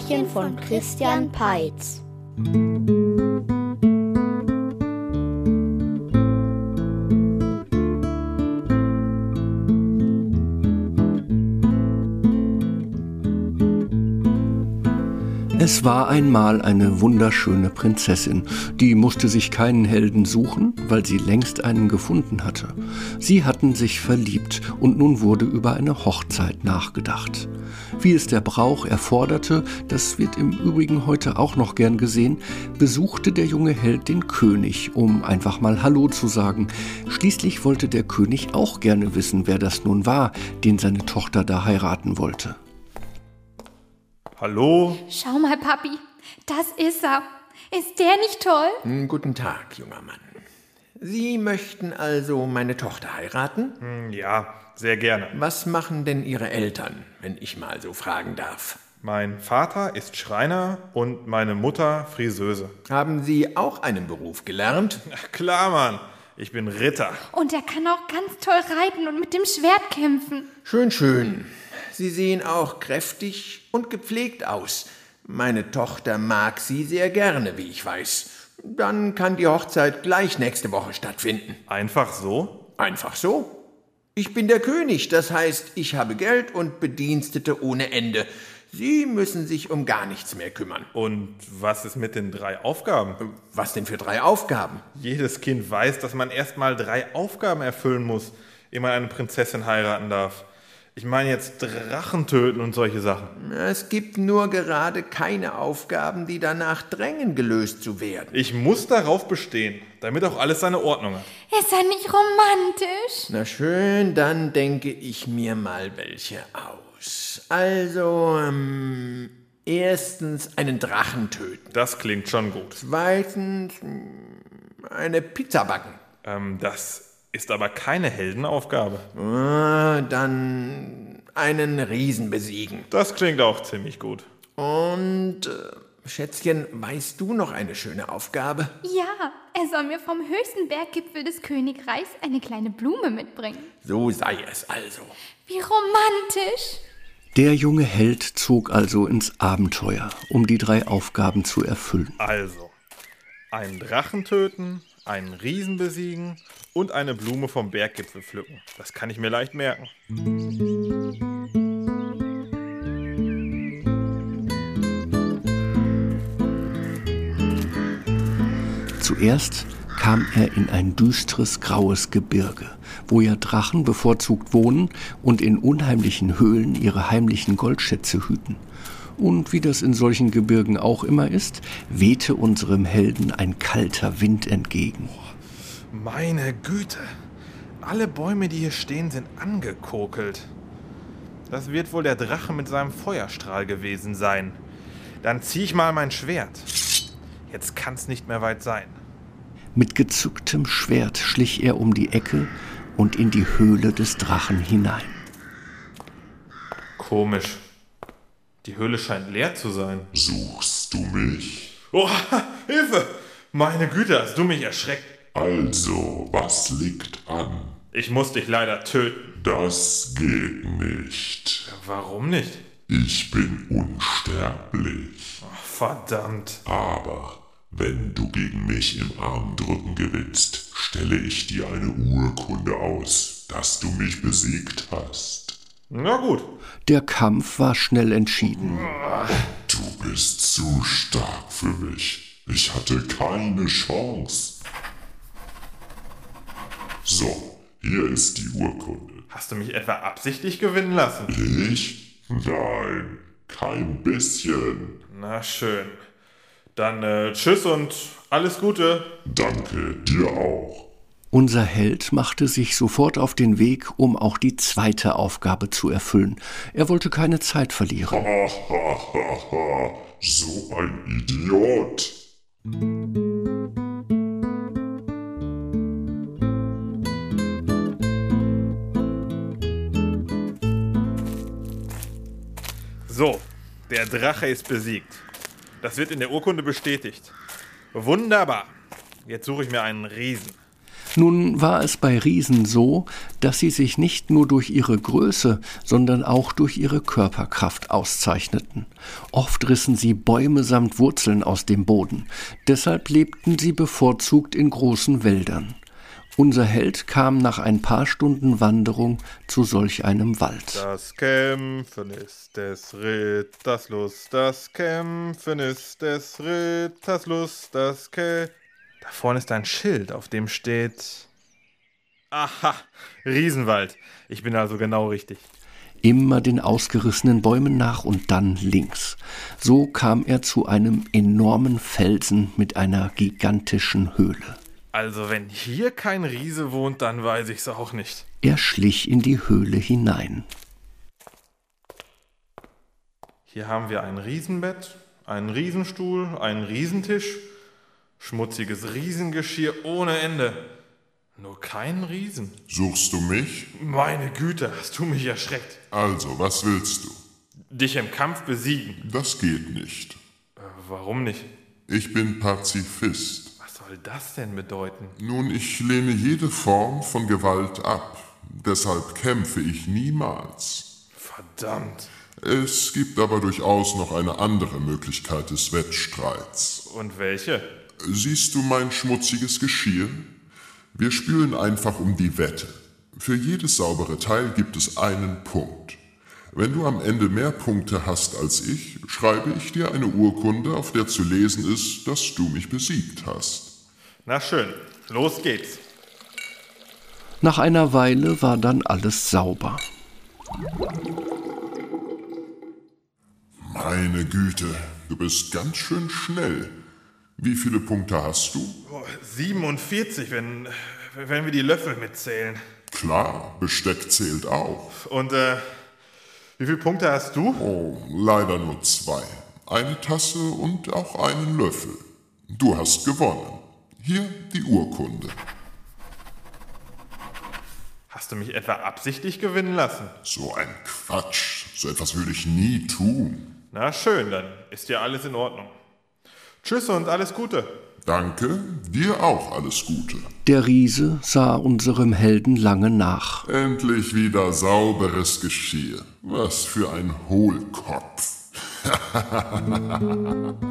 Märchen von Christian Peitz. Es war einmal eine wunderschöne Prinzessin, die musste sich keinen Helden suchen, weil sie längst einen gefunden hatte. Sie hatten sich verliebt und nun wurde über eine Hochzeit nachgedacht. Wie es der Brauch erforderte, das wird im Übrigen heute auch noch gern gesehen, besuchte der junge Held den König, um einfach mal Hallo zu sagen. Schließlich wollte der König auch gerne wissen, wer das nun war, den seine Tochter da heiraten wollte. Hallo? Schau mal, Papi, das ist er. Ist der nicht toll? Hm, Guten Tag, junger Mann. Sie möchten also meine Tochter heiraten? Hm, Ja, sehr gerne. Was machen denn Ihre Eltern, wenn ich mal so fragen darf? Mein Vater ist Schreiner und meine Mutter Friseuse. Haben Sie auch einen Beruf gelernt? Ach, klar, Mann. Ich bin Ritter. Und er kann auch ganz toll reiten und mit dem Schwert kämpfen. Schön, schön. Sie sehen auch kräftig und gepflegt aus. Meine Tochter mag Sie sehr gerne, wie ich weiß. Dann kann die Hochzeit gleich nächste Woche stattfinden. Einfach so? Einfach so. Ich bin der König, das heißt, ich habe Geld und Bedienstete ohne Ende. Sie müssen sich um gar nichts mehr kümmern. Und was ist mit den drei Aufgaben? Was denn für drei Aufgaben? Jedes Kind weiß, dass man erstmal drei Aufgaben erfüllen muss, ehe man eine Prinzessin heiraten darf. Ich meine jetzt Drachen töten und solche Sachen. Es gibt nur gerade keine Aufgaben, die danach drängen, gelöst zu werden. Ich muss darauf bestehen, damit auch alles seine Ordnung hat. Ist er nicht romantisch? Na schön, dann denke ich mir mal welche aus. Also, ähm, erstens einen Drachen töten. Das klingt schon gut. Zweitens, mm, eine Pizza backen. Ähm, das ist aber keine Heldenaufgabe. Ah, Dann einen Riesen besiegen. Das klingt auch ziemlich gut. Und, äh, Schätzchen, weißt du noch eine schöne Aufgabe? Ja, er soll mir vom höchsten Berggipfel des Königreichs eine kleine Blume mitbringen. So sei es also. Wie romantisch. Der junge Held zog also ins Abenteuer, um die drei Aufgaben zu erfüllen. Also, einen Drachen töten, einen Riesen besiegen und eine Blume vom Berggipfel pflücken. Das kann ich mir leicht merken. Zuerst kam er in ein düstres graues Gebirge, wo ja Drachen bevorzugt wohnen und in unheimlichen Höhlen ihre heimlichen Goldschätze hüten. Und wie das in solchen Gebirgen auch immer ist, wehte unserem Helden ein kalter Wind entgegen. Meine Güte. Alle Bäume, die hier stehen, sind angekokelt. Das wird wohl der Drache mit seinem Feuerstrahl gewesen sein. Dann zieh ich mal mein Schwert. Jetzt kann's nicht mehr weit sein. Mit gezücktem Schwert schlich er um die Ecke und in die Höhle des Drachen hinein. Komisch. Die Höhle scheint leer zu sein. Suchst du mich? Oh, Hilfe! Meine Güte, hast du mich erschreckt. Also, was liegt an? Ich muss dich leider töten. Das geht nicht. Warum nicht? Ich bin unsterblich. Verdammt. Aber wenn du gegen mich im Armdrücken gewinnst, stelle ich dir eine Urkunde aus, dass du mich besiegt hast. Na gut. Der Kampf war schnell entschieden. Du bist zu stark für mich. Ich hatte keine Chance. So, hier ist die Urkunde. Hast du mich etwa absichtlich gewinnen lassen? Ich? Nein, kein bisschen. Na schön. Dann äh, tschüss und alles Gute. Danke dir auch. Unser Held machte sich sofort auf den Weg, um auch die zweite Aufgabe zu erfüllen. Er wollte keine Zeit verlieren. So ein Idiot. So, der Drache ist besiegt. Das wird in der Urkunde bestätigt. Wunderbar. Jetzt suche ich mir einen Riesen. Nun war es bei Riesen so, dass sie sich nicht nur durch ihre Größe, sondern auch durch ihre Körperkraft auszeichneten. Oft rissen sie Bäume samt Wurzeln aus dem Boden. Deshalb lebten sie bevorzugt in großen Wäldern. Unser Held kam nach ein paar Stunden Wanderung zu solch einem Wald. Das Kämpfen ist des Ritters Lust, das Kämpfen ist des Ritters Lust, das Kä... Da vorne ist ein Schild, auf dem steht... Aha, Riesenwald. Ich bin also genau richtig. Immer den ausgerissenen Bäumen nach und dann links. So kam er zu einem enormen Felsen mit einer gigantischen Höhle. Also wenn hier kein Riese wohnt, dann weiß ich's auch nicht. Er schlich in die Höhle hinein. Hier haben wir ein Riesenbett, einen Riesenstuhl, einen Riesentisch, schmutziges Riesengeschirr ohne Ende. Nur keinen Riesen. Suchst du mich? Meine Güte, hast du mich erschreckt. Also, was willst du? Dich im Kampf besiegen. Das geht nicht. Äh, warum nicht? Ich bin Pazifist. Was soll das denn bedeuten? Nun, ich lehne jede Form von Gewalt ab. Deshalb kämpfe ich niemals. Verdammt. Es gibt aber durchaus noch eine andere Möglichkeit des Wettstreits. Und welche? Siehst du mein schmutziges Geschirr? Wir spielen einfach um die Wette. Für jedes saubere Teil gibt es einen Punkt. Wenn du am Ende mehr Punkte hast als ich, schreibe ich dir eine Urkunde, auf der zu lesen ist, dass du mich besiegt hast. Na schön, los geht's. Nach einer Weile war dann alles sauber. Meine Güte, du bist ganz schön schnell. Wie viele Punkte hast du? Oh, 47, wenn, wenn wir die Löffel mitzählen. Klar, Besteck zählt auch. Und äh, wie viele Punkte hast du? Oh, leider nur zwei. Eine Tasse und auch einen Löffel. Du hast gewonnen. Hier die Urkunde. Hast du mich etwa absichtlich gewinnen lassen? So ein Quatsch. So etwas würde ich nie tun. Na schön, dann ist ja alles in Ordnung. Tschüss und alles Gute. Danke, dir auch alles Gute. Der Riese sah unserem Helden lange nach. Endlich wieder sauberes Geschirr. Was für ein Hohlkopf.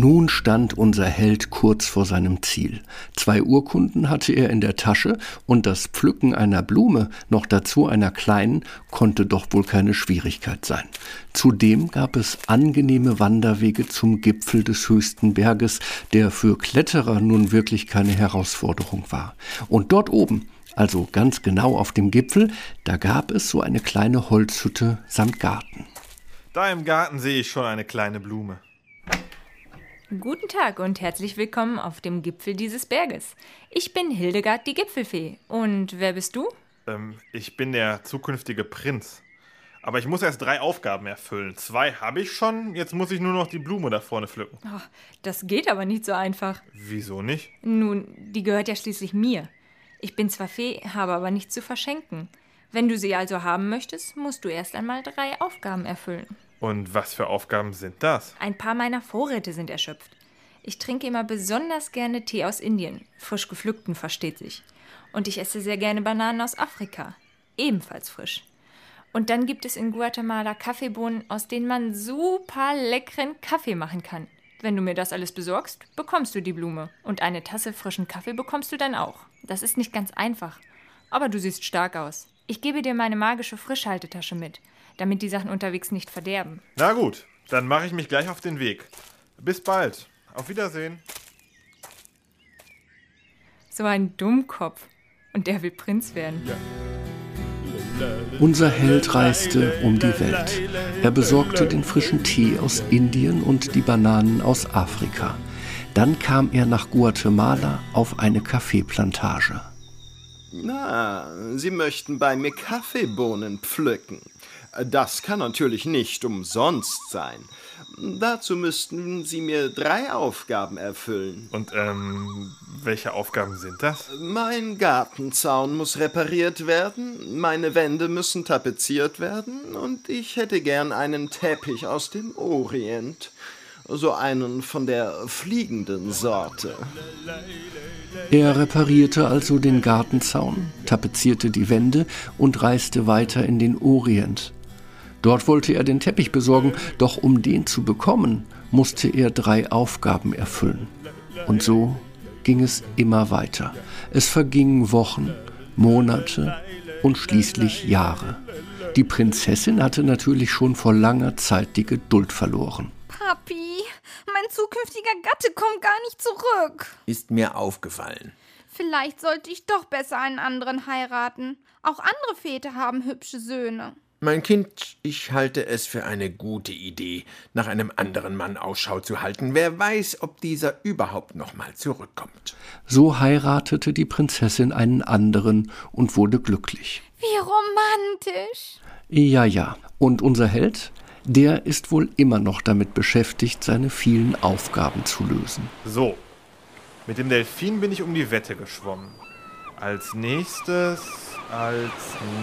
Nun stand unser Held kurz vor seinem Ziel. Zwei Urkunden hatte er in der Tasche und das Pflücken einer Blume, noch dazu einer kleinen, konnte doch wohl keine Schwierigkeit sein. Zudem gab es angenehme Wanderwege zum Gipfel des höchsten Berges, der für Kletterer nun wirklich keine Herausforderung war. Und dort oben, also ganz genau auf dem Gipfel, da gab es so eine kleine Holzhütte samt Garten. Da im Garten sehe ich schon eine kleine Blume. Guten Tag und herzlich willkommen auf dem Gipfel dieses Berges. Ich bin Hildegard die Gipfelfee. Und wer bist du? Ähm, ich bin der zukünftige Prinz. Aber ich muss erst drei Aufgaben erfüllen. Zwei habe ich schon, jetzt muss ich nur noch die Blume da vorne pflücken. Oh, das geht aber nicht so einfach. Wieso nicht? Nun, die gehört ja schließlich mir. Ich bin zwar Fee, habe aber nichts zu verschenken. Wenn du sie also haben möchtest, musst du erst einmal drei Aufgaben erfüllen. Und was für Aufgaben sind das? Ein paar meiner Vorräte sind erschöpft. Ich trinke immer besonders gerne Tee aus Indien, frisch gepflückten versteht sich. Und ich esse sehr gerne Bananen aus Afrika, ebenfalls frisch. Und dann gibt es in Guatemala Kaffeebohnen, aus denen man super leckeren Kaffee machen kann. Wenn du mir das alles besorgst, bekommst du die Blume. Und eine Tasse frischen Kaffee bekommst du dann auch. Das ist nicht ganz einfach. Aber du siehst stark aus. Ich gebe dir meine magische Frischhaltetasche mit damit die Sachen unterwegs nicht verderben. Na gut, dann mache ich mich gleich auf den Weg. Bis bald. Auf Wiedersehen. So ein Dummkopf. Und der will Prinz werden. Ja. Unser Held reiste um die Welt. Er besorgte den frischen Tee aus Indien und die Bananen aus Afrika. Dann kam er nach Guatemala auf eine Kaffeeplantage. Na, Sie möchten bei mir Kaffeebohnen pflücken. Das kann natürlich nicht umsonst sein. Dazu müssten Sie mir drei Aufgaben erfüllen. Und, ähm, welche Aufgaben sind das? Mein Gartenzaun muss repariert werden, meine Wände müssen tapeziert werden und ich hätte gern einen Teppich aus dem Orient. So einen von der fliegenden Sorte. Er reparierte also den Gartenzaun, tapezierte die Wände und reiste weiter in den Orient. Dort wollte er den Teppich besorgen, doch um den zu bekommen, musste er drei Aufgaben erfüllen. Und so ging es immer weiter. Es vergingen Wochen, Monate und schließlich Jahre. Die Prinzessin hatte natürlich schon vor langer Zeit die Geduld verloren. Papi, mein zukünftiger Gatte kommt gar nicht zurück. Ist mir aufgefallen. Vielleicht sollte ich doch besser einen anderen heiraten. Auch andere Väter haben hübsche Söhne. Mein Kind, ich halte es für eine gute Idee, nach einem anderen Mann Ausschau zu halten. Wer weiß, ob dieser überhaupt noch mal zurückkommt. So heiratete die Prinzessin einen anderen und wurde glücklich. Wie romantisch. Ja, ja. Und unser Held? Der ist wohl immer noch damit beschäftigt, seine vielen Aufgaben zu lösen. So, mit dem Delfin bin ich um die Wette geschwommen. Als nächstes, als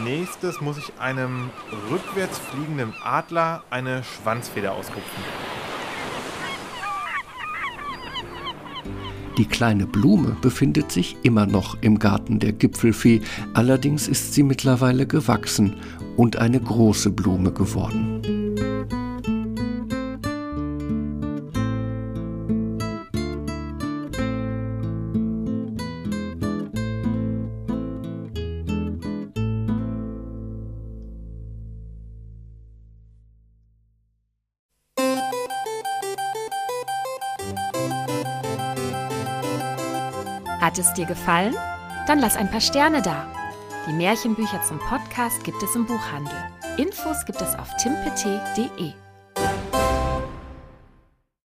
nächstes muss ich einem rückwärts fliegenden Adler eine Schwanzfeder ausrupfen. Die kleine Blume befindet sich immer noch im Garten der Gipfelfee, allerdings ist sie mittlerweile gewachsen und eine große Blume geworden. Hat es dir gefallen? Dann lass ein paar Sterne da. Die Märchenbücher zum Podcast gibt es im Buchhandel. Infos gibt es auf timpet.de.